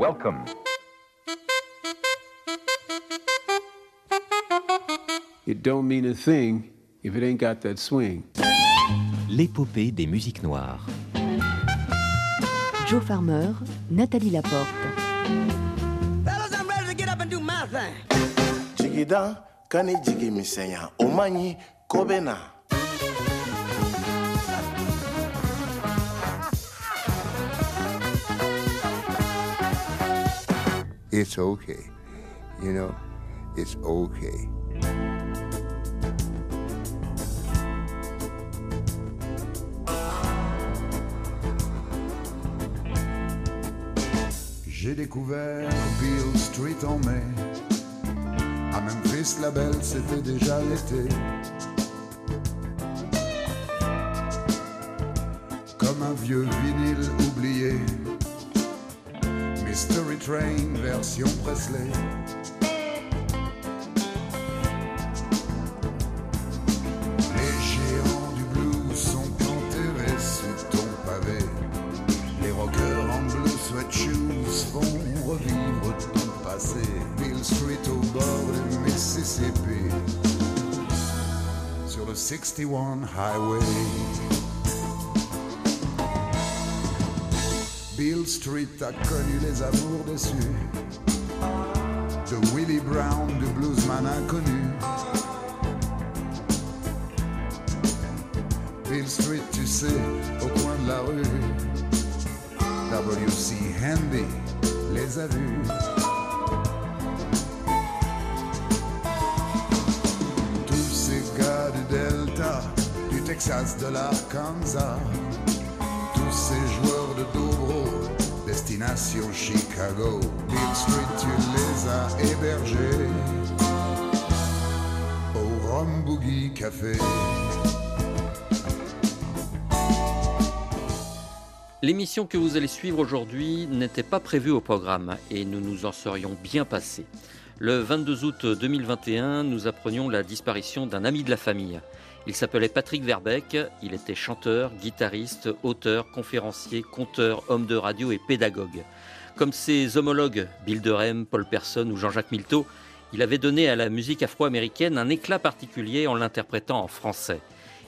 Welcome. It don't mean a thing if it ain't got that swing. L'épopée des musiques noires. Joe Farmer, Nathalie Laporte. Fellas, I'm ready to get up and do my thing. jigida kani jigi misɛnya o man it's okay. You know, it's okay. J'ai découvert Beale Street en mai. À Memphis, la belle, c'était déjà l'été. Comme un vieux vinyle oublié. Mystery Train, version Presley. Les géants du blues sont enterrés sous ton pavé. Les rockers en blue sweatshoes font revivre ton passé. Bill Street au bord du Mississippi. Sur le 61 Highway. Bill Street a connu les amours déçus. De Willie Brown, du bluesman inconnu. Bill Street, tu sais, au coin de la rue. W.C. Handy les a vus. Tous ces gars du Delta, du Texas, de l'Arkansas, L'émission que vous allez suivre aujourd'hui n'était pas prévue au programme et nous nous en serions bien passés. Le 22 août 2021, nous apprenions la disparition d'un ami de la famille. Il s'appelait Patrick Verbeck, il était chanteur, guitariste, auteur, conférencier, conteur, homme de radio et pédagogue. Comme ses homologues Bill Durham, Paul Person ou Jean-Jacques Milteau, il avait donné à la musique afro-américaine un éclat particulier en l'interprétant en français.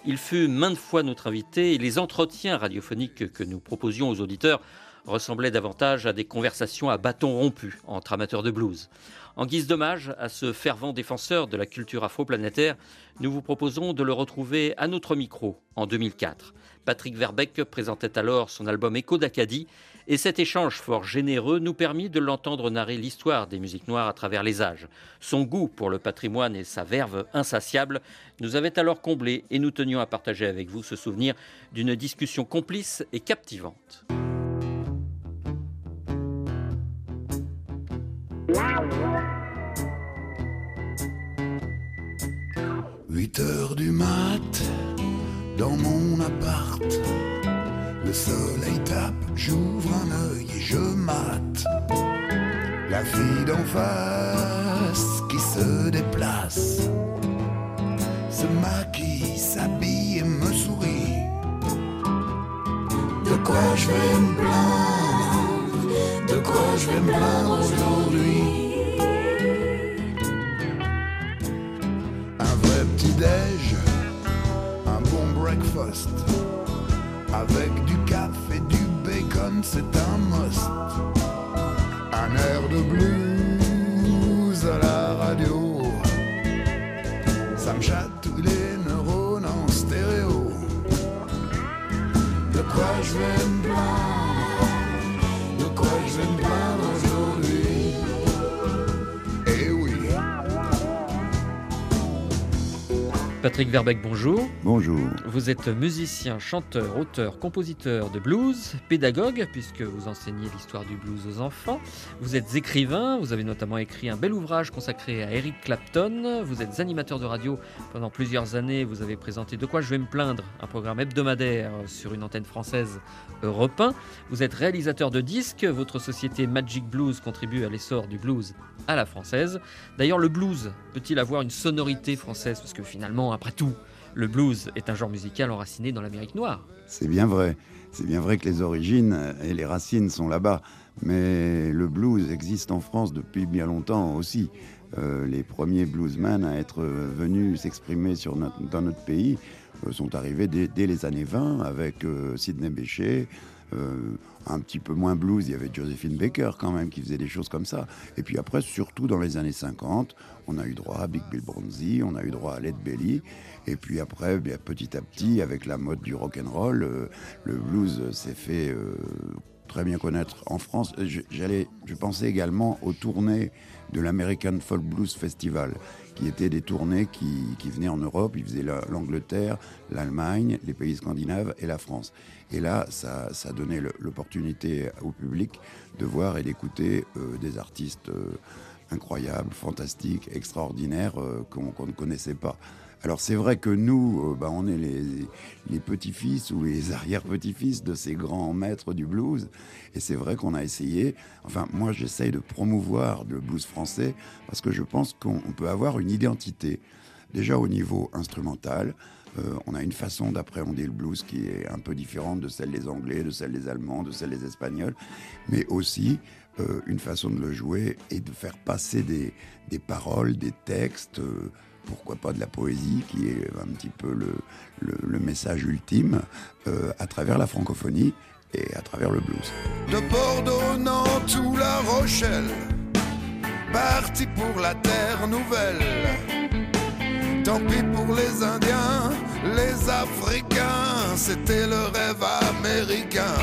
Il fut maintes fois notre invité et les entretiens radiophoniques que nous proposions aux auditeurs ressemblaient davantage à des conversations à bâton rompu entre amateurs de blues. En guise d'hommage à ce fervent défenseur de la culture afro-planétaire, nous vous proposons de le retrouver à notre micro en 2004. Patrick Verbeck présentait alors son album Écho d'Acadie et cet échange fort généreux nous permit de l'entendre narrer l'histoire des musiques noires à travers les âges. Son goût pour le patrimoine et sa verve insatiable nous avaient alors comblés et nous tenions à partager avec vous ce souvenir d'une discussion complice et captivante. 8 heures du mat, dans mon appart. Le soleil tape, j'ouvre un œil et je mate. La fille d'en face qui se déplace, se maquille, s'habille et me sourit. De quoi je vais me plaindre? De quoi je vais me plaindre aujourd'hui? Avec du café, du bacon, c'est un must. Un air de blues à la radio. Ça me chatouille les neurones en stéréo. De quoi je vais Patrick Verbeck, bonjour. Bonjour. Vous êtes musicien, chanteur, auteur, compositeur de blues, pédagogue, puisque vous enseignez l'histoire du blues aux enfants. Vous êtes écrivain, vous avez notamment écrit un bel ouvrage consacré à Eric Clapton. Vous êtes animateur de radio pendant plusieurs années. Vous avez présenté De quoi je vais me plaindre, un programme hebdomadaire sur une antenne française Europe 1. Vous êtes réalisateur de disques. Votre société Magic Blues contribue à l'essor du blues à la française. D'ailleurs, le blues peut-il avoir une sonorité française? Parce que finalement, après tout, le blues est un genre musical enraciné dans l'Amérique noire. C'est bien vrai. C'est bien vrai que les origines et les racines sont là-bas. Mais le blues existe en France depuis bien longtemps aussi. Euh, les premiers bluesmen à être venus s'exprimer dans notre pays euh, sont arrivés dès, les années 20 avec euh, Sidney Bechet. Un petit peu moins blues, il y avait Josephine Baker quand même qui faisait des choses comme ça. Et puis après, surtout dans les années 50, on a eu droit à Big Bill Bronzy, on a eu droit à Led Belly. Et puis après, petit à petit, avec la mode du rock and roll, le blues s'est fait très bien connaître en France. J'allais, je pensais également aux tournées de l'American Folk Blues Festival, qui étaient des tournées qui, qui venaient en Europe. Ils faisaient l'Angleterre, l'Allemagne, les pays scandinaves et la France. Et là, ça, ça donnait l'opportunité au public de voir et d'écouter euh, des artistes euh, incroyables, fantastiques, extraordinaires euh, qu'on ne connaissait pas. Alors c'est vrai que nous, euh, bah, on est les, petits-fils ou les arrière-petits-fils de ces grands maîtres du blues. Et c'est vrai qu'on a essayé, enfin moi j'essaye de promouvoir le blues français parce que je pense qu'on peut avoir une identité. Déjà au niveau instrumental, euh, on a une façon d'appréhender le blues qui est un peu différente de celle des Anglais, de celle des Allemands, de celle des Espagnols, mais aussi euh, une façon de le jouer et de faire passer des, paroles, des textes pourquoi pas de la poésie, qui est un petit peu le, message ultime, euh, à travers la francophonie et à travers le blues. De Bordeaux, Nantes ou La Rochelle, parti pour la terre nouvelle. Tant pis pour les Indiens, les Africains, c'était le rêve américain.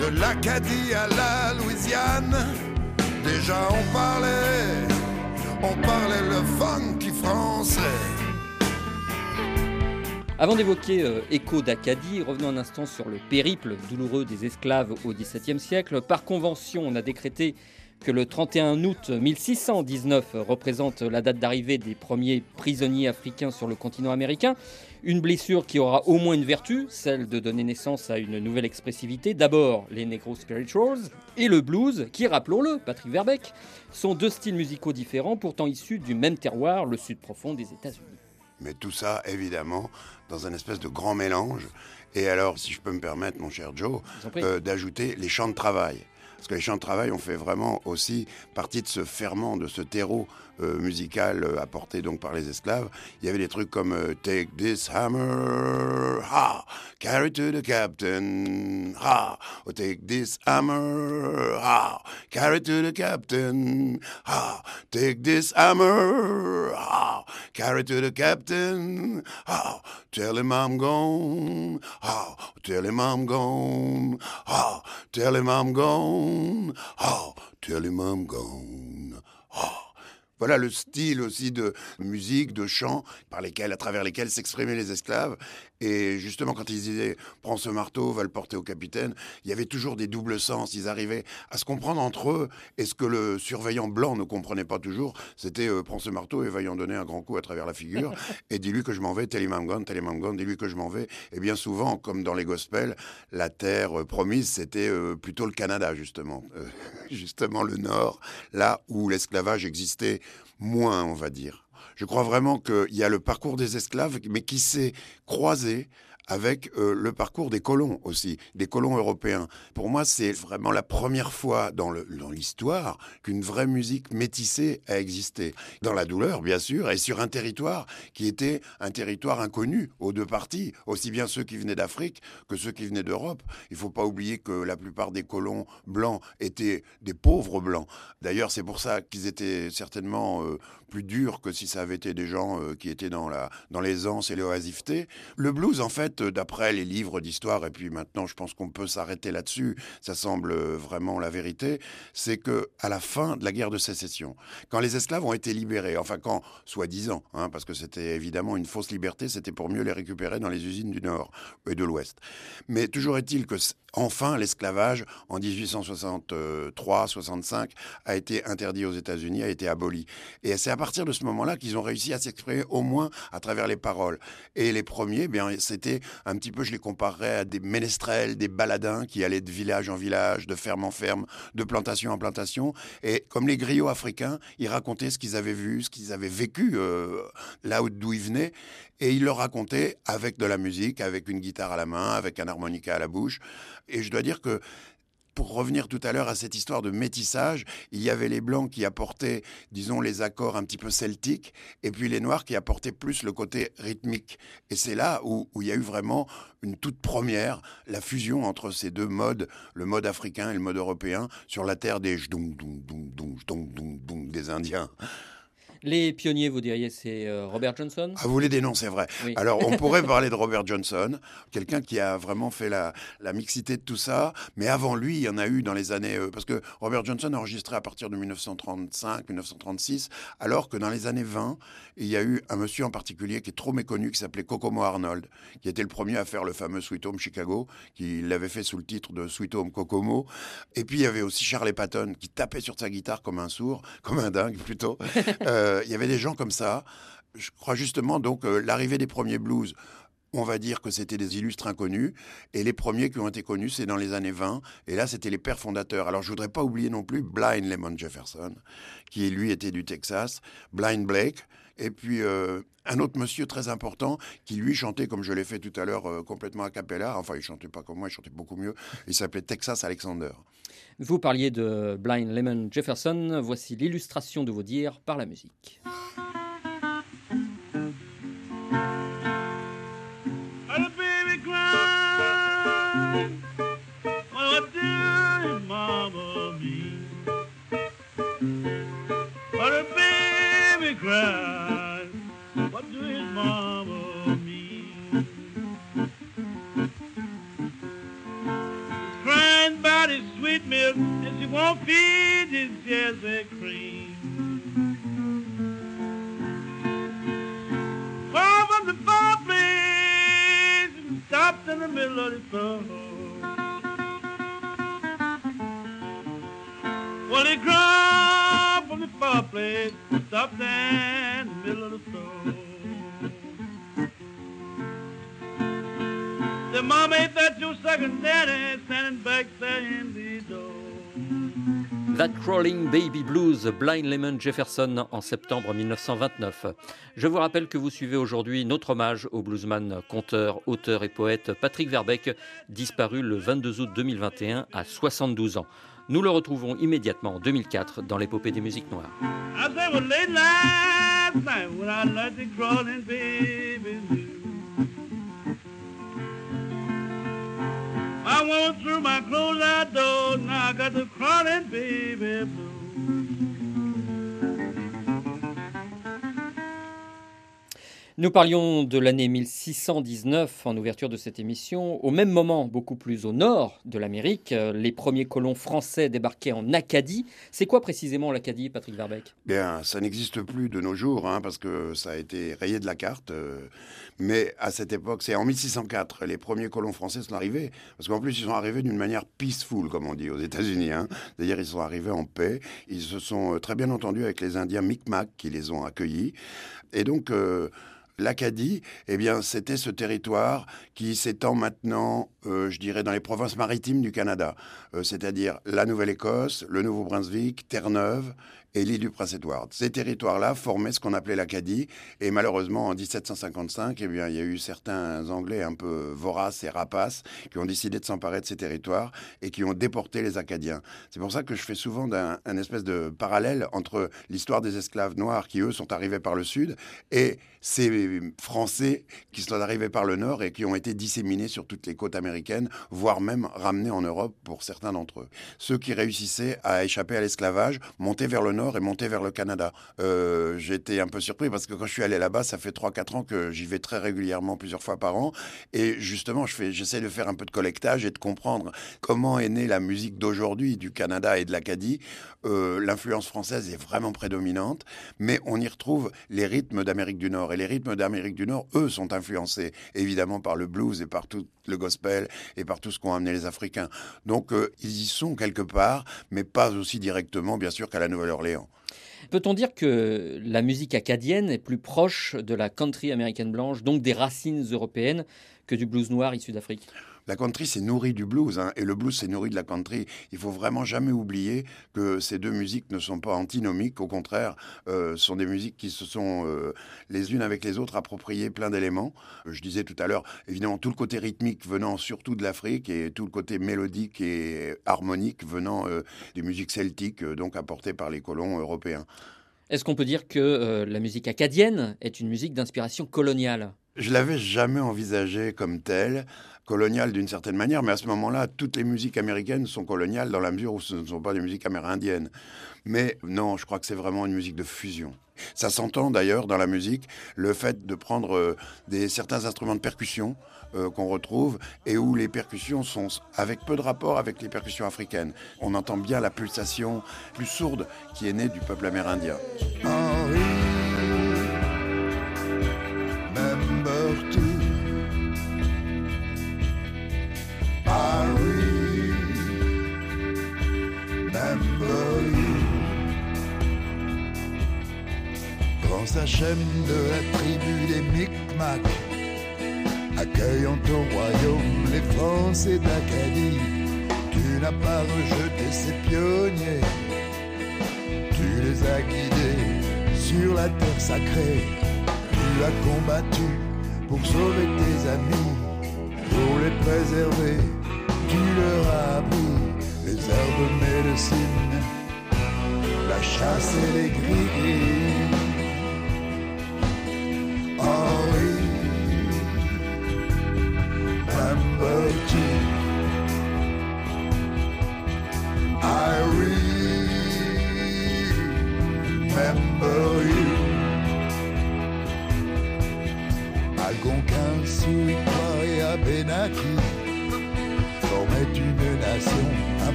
De l'Acadie à la Louisiane, déjà on parlait on parlait le funky français. Avant d'évoquer euh, Écho d'Acadie, revenons un instant sur le périple douloureux des esclaves au XVIIe siècle. Par convention, on a décrété que le 31 août 1619 représente la date d'arrivée des premiers prisonniers africains sur le continent américain. Une blessure qui aura au moins une vertu, celle de donner naissance à une nouvelle expressivité. D'abord les Negro Spirituals et le blues, qui, rappelons-le, Patrick Verbeck, sont deux styles musicaux différents, pourtant issus du même terroir, le sud profond des États-Unis. Mais tout ça, évidemment, dans un espèce de grand mélange. Et alors, si je peux me permettre, mon cher Joe, euh, d'ajouter les chants de travail. Parce que les chants de travail ont fait vraiment aussi partie de ce ferment, de ce terreau euh, musical euh, apporté donc par les esclaves. Il y avait des trucs comme euh, Take this hammer, ha, carry to the captain, ha, oh, take this hammer, ha, carry to the captain, ha, take this hammer, ha, carry to the captain, ha, tell him I'm gone, ha, tell him I'm gone, ha, tell him I'm gone. Oh, tell him I'm gone. Oh. Voilà le style aussi de musique, de chant, par lesquels, à travers lesquels s'exprimaient les esclaves. Et justement, quand ils disaient prends ce marteau, va le porter au capitaine, il y avait toujours des doubles sens. Ils arrivaient à se comprendre entre eux. Et ce que le surveillant blanc ne comprenait pas toujours, c'était euh, prends ce marteau et va y en donner un grand coup à travers la figure. et dis-lui que je m'en vais, I'm gone, dis-lui que je m'en vais. Et bien souvent, comme dans les gospels, la terre euh, promise, c'était euh, plutôt le Canada, justement. justement le Nord, là où l'esclavage existait moins, on va dire. Je crois vraiment qu'il y a le parcours des esclaves, mais qui s'est croisé avec euh, le parcours des colons aussi, des colons européens. Pour moi, c'est vraiment la première fois dans l'histoire qu'une vraie musique métissée a existé. Dans la douleur, bien sûr, et sur un territoire qui était un territoire inconnu aux deux parties, aussi bien ceux qui venaient d'Afrique que ceux qui venaient d'Europe. Il ne faut pas oublier que la plupart des colons blancs étaient des pauvres blancs. D'ailleurs, c'est pour ça qu'ils étaient certainement euh, plus durs que si ça avait été des gens euh, qui étaient dans l'aisance dans et l'oisiveté. Le blues, en fait, d'après les livres d'histoire, et puis maintenant je pense qu'on peut s'arrêter là-dessus, ça semble vraiment la vérité, c'est que à la fin de la guerre de sécession, quand les esclaves ont été libérés, enfin quand, soi-disant, hein, parce que c'était évidemment une fausse liberté, c'était pour mieux les récupérer dans les usines du Nord et de l'Ouest. Mais toujours est-il que enfin l'esclavage en 1863-65 a été interdit aux États-Unis, a été aboli. Et c'est à partir de ce moment-là qu'ils ont réussi à s'exprimer au moins à travers les paroles. Et les premiers, bien, c'était un petit peu, je les comparerais à des ménestrels, des baladins qui allaient de village en village, de ferme en ferme, de plantation en plantation. Et comme les griots africains, ils racontaient ce qu'ils avaient vu, ce qu'ils avaient vécu euh, là d'où ils venaient. Et ils le racontaient avec de la musique, avec une guitare à la main, avec un harmonica à la bouche. Et je dois dire que pour revenir tout à l'heure à cette histoire de métissage, il y avait les blancs qui apportaient, disons, les accords un petit peu celtiques, et puis les noirs qui apportaient plus le côté rythmique. Et c'est là où, il y a eu vraiment une toute première, la fusion entre ces deux modes, le mode africain et le mode européen, sur la terre des des Indiens. Les pionniers, vous diriez, c'est euh, Robert Johnson? Ah, vous les dénoncez, vrai. Alors, on pourrait parler de Robert Johnson, quelqu'un qui a vraiment fait la, mixité de tout ça. Mais avant lui, il y en a eu dans les années. Euh, parce que Robert Johnson a enregistré à partir de 1935, 1936, alors que dans les années 20, il y a eu un monsieur en particulier qui est trop méconnu, qui s'appelait Kokomo Arnold, qui était le premier à faire le fameux Sweet Home Chicago, qui l'avait fait sous le titre de Sweet Home Kokomo. Et puis, il y avait aussi Charlie Patton, qui tapait sur sa guitare comme un sourd, comme un dingue plutôt. Euh, il y avait des gens comme ça. Je crois justement donc euh, l'arrivée des premiers blues. On va dire que c'était des illustres inconnus. Et les premiers qui ont été connus, c'est dans les années 20. Et là, c'était les pères fondateurs. Alors, je voudrais pas oublier non plus Blind Lemon Jefferson, qui lui était du Texas, Blind Blake, et puis euh, un autre monsieur très important qui lui chantait comme je l'ai fait tout à l'heure complètement a cappella. Enfin, il chantait pas comme moi, il chantait beaucoup mieux. Il s'appelait Texas Alexander. Vous parliez de Blind Lemon Jefferson. Voici l'illustration de vos dires par la musique. Won't feed his Jersey cream. Fall from the fireplace stopped in the middle of the floor. Well, he crawled from the fireplace, stopped in the middle of the floor. The mom ain't that your second daddy standing back door. That Crawling Baby Blues, Blind Lemon Jefferson en septembre 1929. Je vous rappelle que vous suivez aujourd'hui notre hommage au bluesman, conteur, auteur et poète Patrick Verbeck, disparu le 22 août 2021 à 72 ans. Nous le retrouvons immédiatement en 2004 dans l'épopée des musiques noires. I went through my I got the crawling baby blue. Nous parlions de l'année 1619 en ouverture de cette émission. Au même moment, beaucoup plus au nord de l'Amérique, euh, les premiers colons français débarquaient en Acadie. C'est quoi précisément l'Acadie, Patrick Verbeck Bien, ça n'existe plus de nos jours, hein, parce que ça a été rayé de la carte. Euh, mais à cette époque, c'est en 1604, les premiers colons français sont arrivés. Parce qu'en plus, ils sont arrivés d'une manière peaceful, comme on dit aux États-Unis. Hein. C'est-à-dire, ils sont arrivés en paix. Ils se sont euh, très bien entendus avec les Indiens Micmac qui les ont accueillis. Et donc, l'Acadie, eh bien, c'était ce territoire qui s'étend maintenant, euh, je dirais, dans les provinces maritimes du Canada, euh, c'est-à-dire la Nouvelle-Écosse, le Nouveau-Brunswick, Terre-Neuve et l'île du Prince-Édouard. Ces territoires-là formaient ce qu'on appelait l'Acadie, et malheureusement, en 1755, eh bien, il y a eu certains Anglais un peu voraces et rapaces qui ont décidé de s'emparer de ces territoires et qui ont déporté les Acadiens. C'est pour ça que je fais souvent un, espèce de parallèle entre l'histoire des esclaves noirs qui, eux, sont arrivés par le sud et ces Français qui sont arrivés par le nord et qui ont été disséminés sur toutes les côtes américaines, voire même ramenés en Europe pour certains d'entre eux. Ceux qui réussissaient à échapper à l'esclavage montaient vers le nord et monter vers le Canada. Euh, J'étais un peu surpris parce que quand je suis allé là-bas, ça fait 3-4 ans que j'y vais très régulièrement, plusieurs fois par an. Et justement, j'essaie de faire un peu de collectage et de comprendre comment est née la musique d'aujourd'hui du Canada et de l'Acadie. Euh, L'influence française est vraiment prédominante, mais on y retrouve les rythmes d'Amérique du Nord. Et les rythmes d'Amérique du Nord, eux, sont influencés évidemment par le blues et par tout le gospel et par tout ce qu'ont amené les Africains. Donc, euh, ils y sont quelque part, mais pas aussi directement, bien sûr, qu'à la Nouvelle-Orléans. Peut-on dire que la musique acadienne est plus proche de la country américaine blanche, donc des racines européennes, que du blues noir issu d'Afrique? La country s'est nourrie du blues, hein, et le blues s'est nourri de la country. Il faut vraiment jamais oublier que ces deux musiques ne sont pas antinomiques, au contraire, euh, sont des musiques qui se sont euh, les unes avec les autres appropriées plein d'éléments. Je disais tout à l'heure, évidemment, tout le côté rythmique venant surtout de l'Afrique et tout le côté mélodique et harmonique venant euh, des musiques celtiques, donc apportées par les colons européens. Est-ce qu'on peut dire que la musique acadienne est une musique d'inspiration coloniale? Je l'avais jamais envisagé comme tel, colonial d'une certaine manière, mais à ce moment-là, toutes les musiques américaines sont coloniales dans la mesure où ce ne sont pas des musiques amérindiennes. Mais non, je crois que c'est vraiment une musique de fusion. Ça s'entend d'ailleurs dans la musique, le fait de prendre euh, des, certains instruments de percussion euh, qu'on retrouve et où les percussions sont avec peu de rapport avec les percussions africaines. On entend bien la pulsation plus sourde qui est née du peuple amérindien. S'achève de la tribu des Micmacs, accueillant ton royaume les Français d'Acadie, tu n'as pas rejeté ces pionniers, tu les as guidés sur la terre sacrée, tu as combattu pour sauver tes amis, pour les préserver, tu leur as appris les herbes médecines, la chasse et les grilles.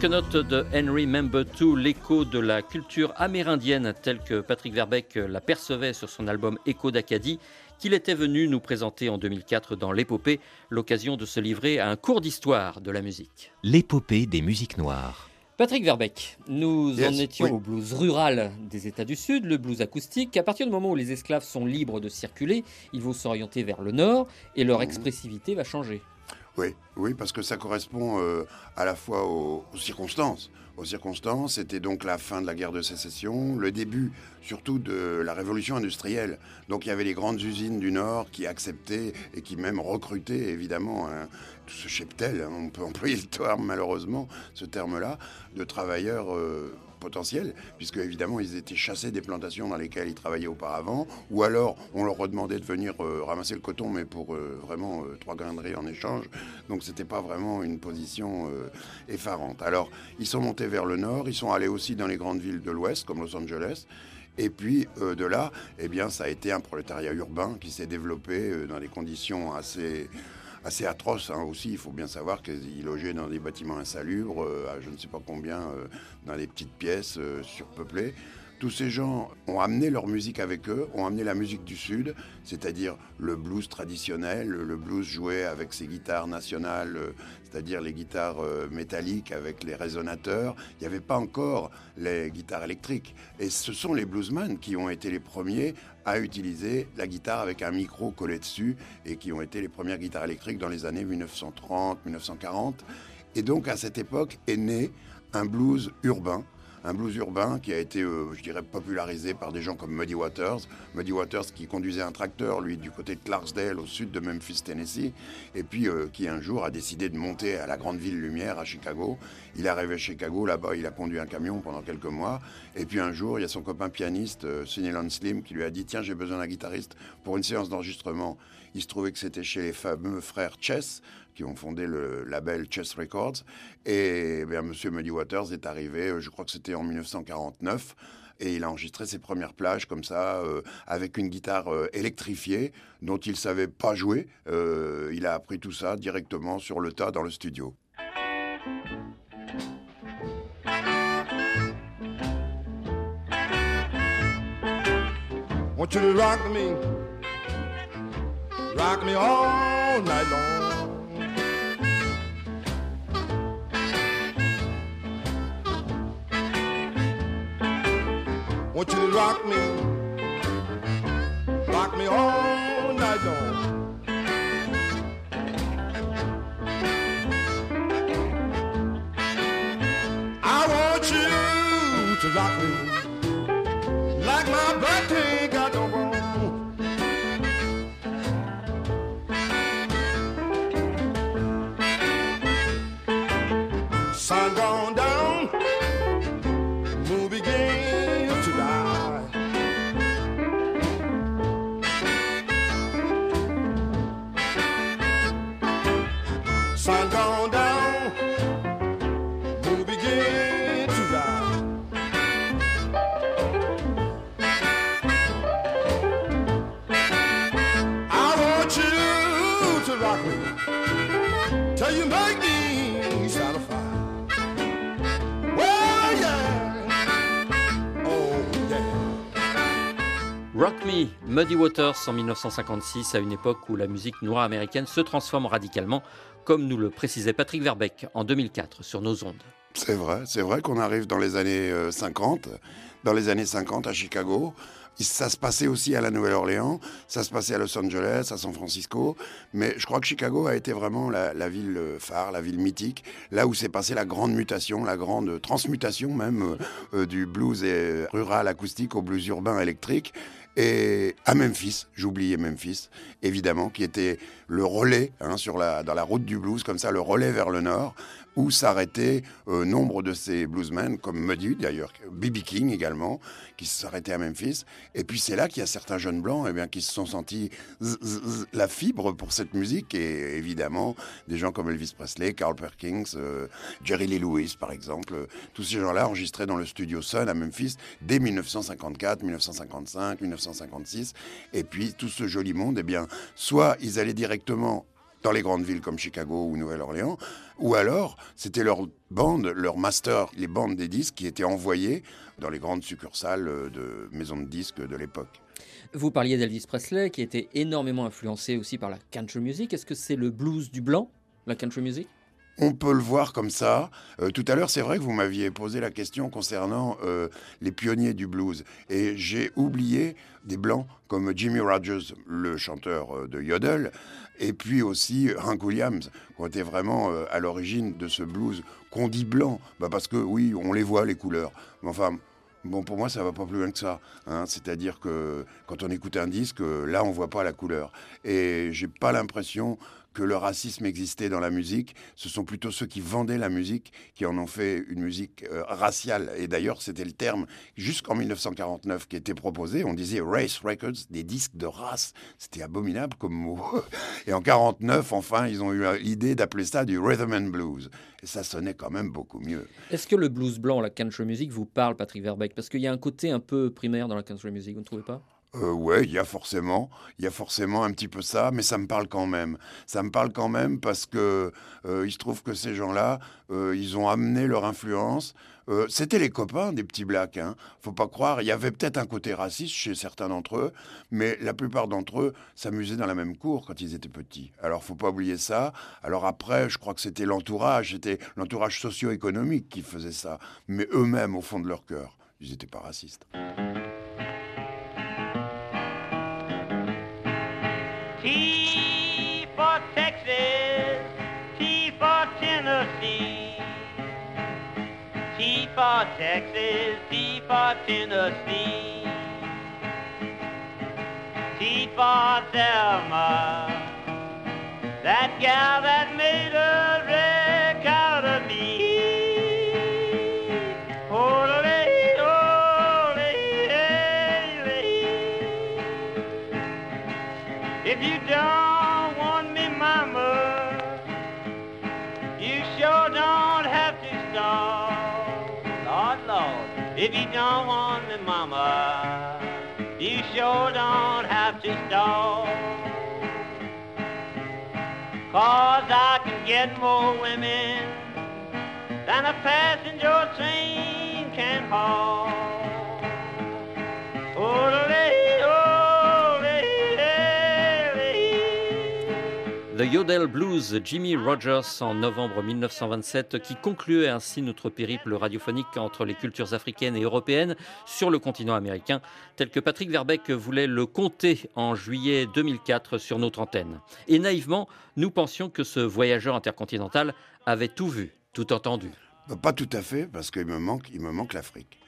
Quelques notes de Henry Member 2, l'écho de la culture amérindienne telle que Patrick Verbeck la percevait sur son album Écho d'Acadie, qu'il était venu nous présenter en 2004 dans l'épopée, l'occasion de se livrer à un cours d'histoire de la musique. L'épopée des musiques noires. Patrick Verbeck, nous en étions au blues rural des États du Sud, le blues acoustique. À partir du moment où les esclaves sont libres de circuler, ils vont s'orienter vers le nord et leur expressivité va changer. Oui, oui, parce que ça correspond euh, à la fois aux, circonstances. Aux circonstances, c'était donc la fin de la guerre de sécession, le début surtout de la révolution industrielle. Donc il y avait les grandes usines du Nord qui acceptaient et qui même recrutaient évidemment tout ce cheptel, hein, on peut employer le terme malheureusement, ce terme-là, de travailleurs. Euh, potentiel, puisque évidemment ils étaient chassés des plantations dans lesquelles ils travaillaient auparavant, ou alors on leur redemandait de venir euh, ramasser le coton, mais pour euh, vraiment euh, trois graineries en échange. Donc c'était pas vraiment une position effarante. Alors ils sont montés vers le nord, ils sont allés aussi dans les grandes villes de l'ouest, comme Los Angeles. Et puis de là, eh bien, ça a été un prolétariat urbain qui s'est développé dans des conditions assez assez atroce hein, aussi. Il faut bien savoir qu'ils logeaient dans des bâtiments insalubres, euh, à je ne sais pas combien, euh, dans des petites pièces euh, surpeuplées. Tous ces gens ont amené leur musique avec eux, ont amené la musique du Sud, c'est-à-dire le blues traditionnel, le blues joué avec ses guitares nationales, c'est-à-dire les guitares métalliques avec les résonateurs. Il n'y avait pas encore les guitares électriques. Et ce sont les bluesmen qui ont été les premiers à utiliser la guitare avec un micro collé dessus et qui ont été les premières guitares électriques dans les années 1930-1940. Et donc à cette époque est né un blues urbain un blues urbain qui a été, euh, je dirais, popularisé par des gens comme Muddy Waters. Muddy Waters qui conduisait un tracteur, lui, du côté de Clarksdale, au sud de Memphis, Tennessee, et puis euh, qui un jour a décidé de monter à la Grande Ville Lumière, à Chicago. Il est arrivé à Chicago, là-bas, il a conduit un camion pendant quelques mois, et puis un jour, il y a son copain pianiste, euh, Slim, qui lui a dit Tiens, j'ai besoin d'un guitariste pour une séance d'enregistrement. Il se trouvait que c'était chez les fameux frères Chess, qui ont fondé le label Chess Records. Et bien, Monsieur Muddy Waters est arrivé, euh, je crois que c'était en 1949, et il a enregistré ses premières plages comme ça, euh, avec une guitare euh, électrifiée dont il savait pas jouer. il a appris tout ça directement sur le tas dans le studio. Want you to rock me, rock me all night long. Want you rock me, rock me all night long. I want you to rock me Rock Me, Muddy Waters en 1956, à une époque où la musique noire américaine se transforme radicalement, comme nous le précisait Patrick Verbeck en 2004 sur nos ondes. C'est vrai, c'est vrai qu'on arrive dans les années euh, 50. Dans les années 50 à Chicago, ça se passait aussi à la Nouvelle-Orléans, ça se passait à Los Angeles, à San Francisco, mais je crois que Chicago a été vraiment la, ville euh, phare, la ville mythique, là où s'est passée la grande mutation, la grande transmutation même euh, euh, du blues rural acoustique au blues urbain électrique. Et à Memphis, j'oubliais Memphis, évidemment, qui était le relais hein, sur la, dans la route du blues, comme ça, le relais vers le nord, où s'arrêtaient euh, nombre de ces bluesmen, comme Muddy d'ailleurs, B.B. King également, qui s'arrêtaient à Memphis. Et puis c'est là qu'il y a certains jeunes blancs eh bien, qui se sont sentis la fibre pour cette musique, et évidemment des gens comme Elvis Presley, Carl Perkins, euh, Jerry Lee Lewis par exemple, tous ces gens-là enregistrés dans le studio Sun à Memphis dès 1954, 1955, 1956. Et puis tout ce joli monde, eh bien, soit ils allaient directement dans les grandes villes comme Chicago ou Nouvelle-Orléans, ou alors c'était leur bande, leur master, les bandes des disques qui étaient envoyées dans les grandes succursales de maisons de disques de l'époque. Vous parliez d'Elvis Presley qui était énormément influencé aussi par la country music. Est-ce que c'est le blues du blanc, la country music? On peut le voir comme ça. Euh, tout à l'heure, c'est vrai que vous m'aviez posé la question concernant euh, les pionniers du blues. Et j'ai oublié des blancs comme Jimmy Rogers, le chanteur euh, de Yodel, et puis aussi Hank Williams, qui été vraiment euh, à l'origine de ce blues qu'on dit blanc. Bah parce que oui, on les voit, les couleurs. Mais enfin, Bon, pour moi, ça va pas plus loin que ça. Hein. C'est-à-dire que quand on écoute un disque, là, on voit pas la couleur. Et j'ai pas l'impression que le racisme existait dans la musique. Ce sont plutôt ceux qui vendaient la musique qui en ont fait une musique euh, raciale. Et d'ailleurs, c'était le terme jusqu'en 1949 qui était proposé. On disait race records, des disques de race. C'était abominable comme mot. Et en 49, enfin, ils ont eu l'idée d'appeler ça du rhythm and blues. Et ça sonnait quand même beaucoup mieux. Est-ce que le blues blanc, la country music, vous parle, Patrick Verbeck? Parce qu'il y a un côté un peu primaire dans la country music, vous ne trouvez pas? Euh, ouais, il y a forcément, il y a forcément un petit peu ça, mais ça me parle quand même. Ça me parle quand même parce que euh, il se trouve que ces gens-là, euh, ils ont amené leur influence. Euh, C'était les copains des petits blacks, hein. Faut pas croire. Il y avait peut-être un côté raciste chez certains d'entre eux, mais la plupart d'entre eux s'amusaient dans la même cour quand ils étaient petits. Alors faut pas oublier ça. Alors après, je crois que c'était l'entourage, c'était l'entourage socio-économique qui faisait ça, mais eux-mêmes au fond de leur cœur, ils n'étaient pas racistes. For Texas, T for Tennessee. T for Thelma, that gal that made a me, mama, you sure don't have to stop. Cause I can get more women than a passenger train can haul. Oh, Yodel Blues, Jimmy Rogers en novembre 1927, qui concluait ainsi notre périple radiophonique entre les cultures africaines et européennes sur le continent américain, tel que Patrick Verbeck voulait le compter en juillet 2004 sur notre antenne. Et naïvement, nous pensions que ce voyageur intercontinental avait tout vu, tout entendu. Pas tout à fait, parce qu'il me manque, me manque l'Afrique.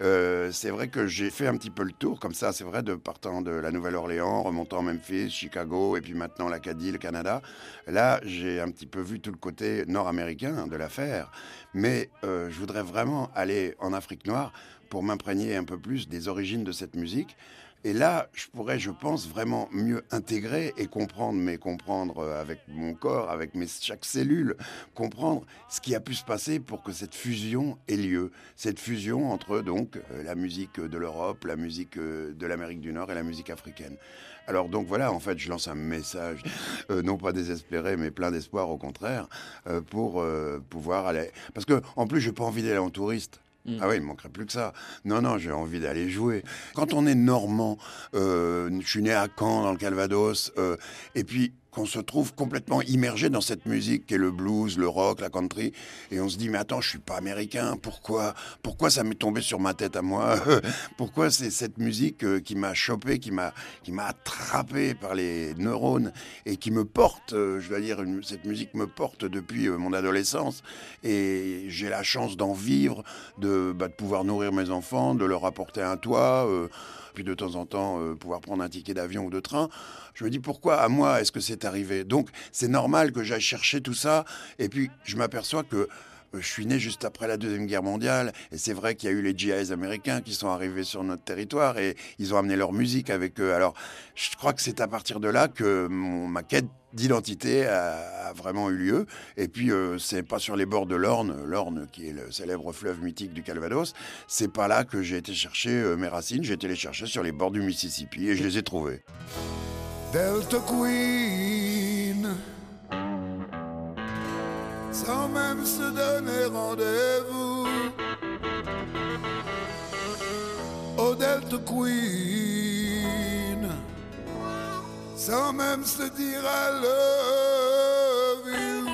Euh, c'est vrai que j'ai fait un petit peu le tour, comme ça, c'est vrai, de partant de la Nouvelle-Orléans, remontant Memphis, Chicago, et puis maintenant l'Acadie, le Canada. Là, j'ai un petit peu vu tout le côté nord-américain de l'affaire, mais euh, je voudrais vraiment aller en Afrique noire pour m'imprégner un peu plus des origines de cette musique. Et là, je pourrais, je pense, vraiment mieux intégrer et comprendre, mais comprendre euh, avec mon corps, avec mes, chaque cellule, comprendre ce qui a pu se passer pour que cette fusion ait lieu. Cette fusion entre donc euh, la musique de l'Europe, la musique euh, de l'Amérique du Nord et la musique africaine. Alors donc voilà, en fait, je lance un message, non pas désespéré, mais plein d'espoir au contraire, pour pouvoir aller. Parce que en plus, j'ai pas envie d'aller en touriste. Mm. Ah oui, il ne manquerait plus que ça. Non, non, j'ai envie d'aller jouer. Quand on est normand, euh, je suis né à Caen, dans le Calvados, euh, et puis qu'on se trouve complètement immergé dans cette musique qui est le blues, le rock, la country, et on se dit mais attends, je suis pas américain, pourquoi, pourquoi ça m'est tombé sur ma tête à moi Pourquoi c'est cette musique euh, qui m'a chopé, qui m'a, qui m'a attrapé par les neurones et qui me porte, euh, je dois dire, cette musique me porte depuis euh, mon adolescence, et j'ai la chance d'en vivre, de, bah, de pouvoir nourrir mes enfants, de leur apporter un toit puis de temps en temps euh, pouvoir prendre un ticket d'avion ou de train. Je me dis pourquoi à moi est-ce que c'est arrivé? Donc c'est normal que j'aille chercher tout ça. Et puis je m'aperçois que euh, je suis né juste après la Deuxième Guerre mondiale, et c'est vrai qu'il y a eu les GIs américains qui sont arrivés sur notre territoire, et ils ont amené leur musique avec eux. Alors, je crois que c'est à partir de là que mon, ma quête d'identité a, vraiment eu lieu. Et puis, euh, c'est pas sur les bords de l'Orne, l'Orne qui est le célèbre fleuve mythique du Calvados, c'est pas là que j'ai été chercher euh, mes racines, j'ai été les chercher sur les bords du Mississippi, et je les ai trouvées. Delta Queen sans même se donner rendez-vous. Au Delta Queen, sans même se dire I love you.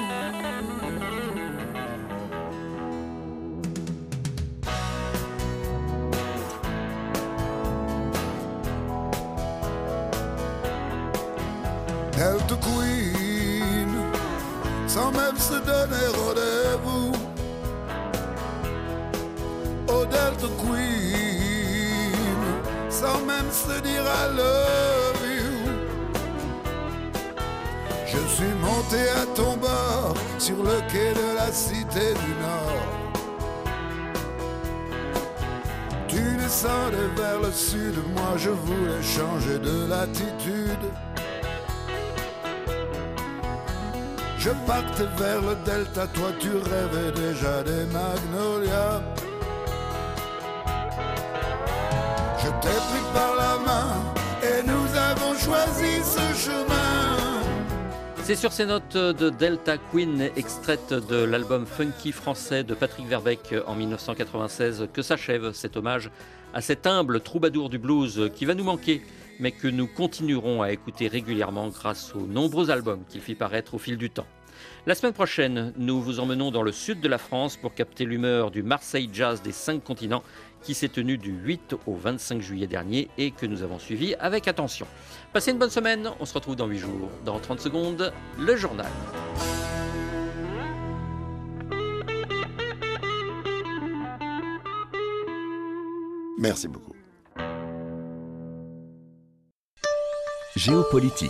Delta Queen sans même se donner rendez-vous. Au Delta Queen, sans même se dire I love. Suis monté à ton bord sur le quai de la cité du Nord. Tu descendais vers le sud, moi je voulais changer de latitude. Je partais vers le delta, toi tu rêvais déjà des magnolias. Je t'ai pris par la main C'est sur ces notes de Delta Queen, extraites de l'album Funky français de Patrick Verbeck en 1996, que s'achève cet hommage à cet humble troubadour du blues qui va nous manquer mais que nous continuerons à écouter régulièrement grâce aux nombreux albums qu'il fit paraître au fil du temps. La semaine prochaine, nous vous emmenons dans le sud de la France pour capter l'humeur du Marseille Jazz des cinq continents qui s'est tenu du 8 au 25 juillet dernier et que nous avons suivi avec attention. Passez une bonne semaine, on se retrouve dans 8 jours. Dans 30 secondes, le journal. Merci beaucoup. Géopolitique.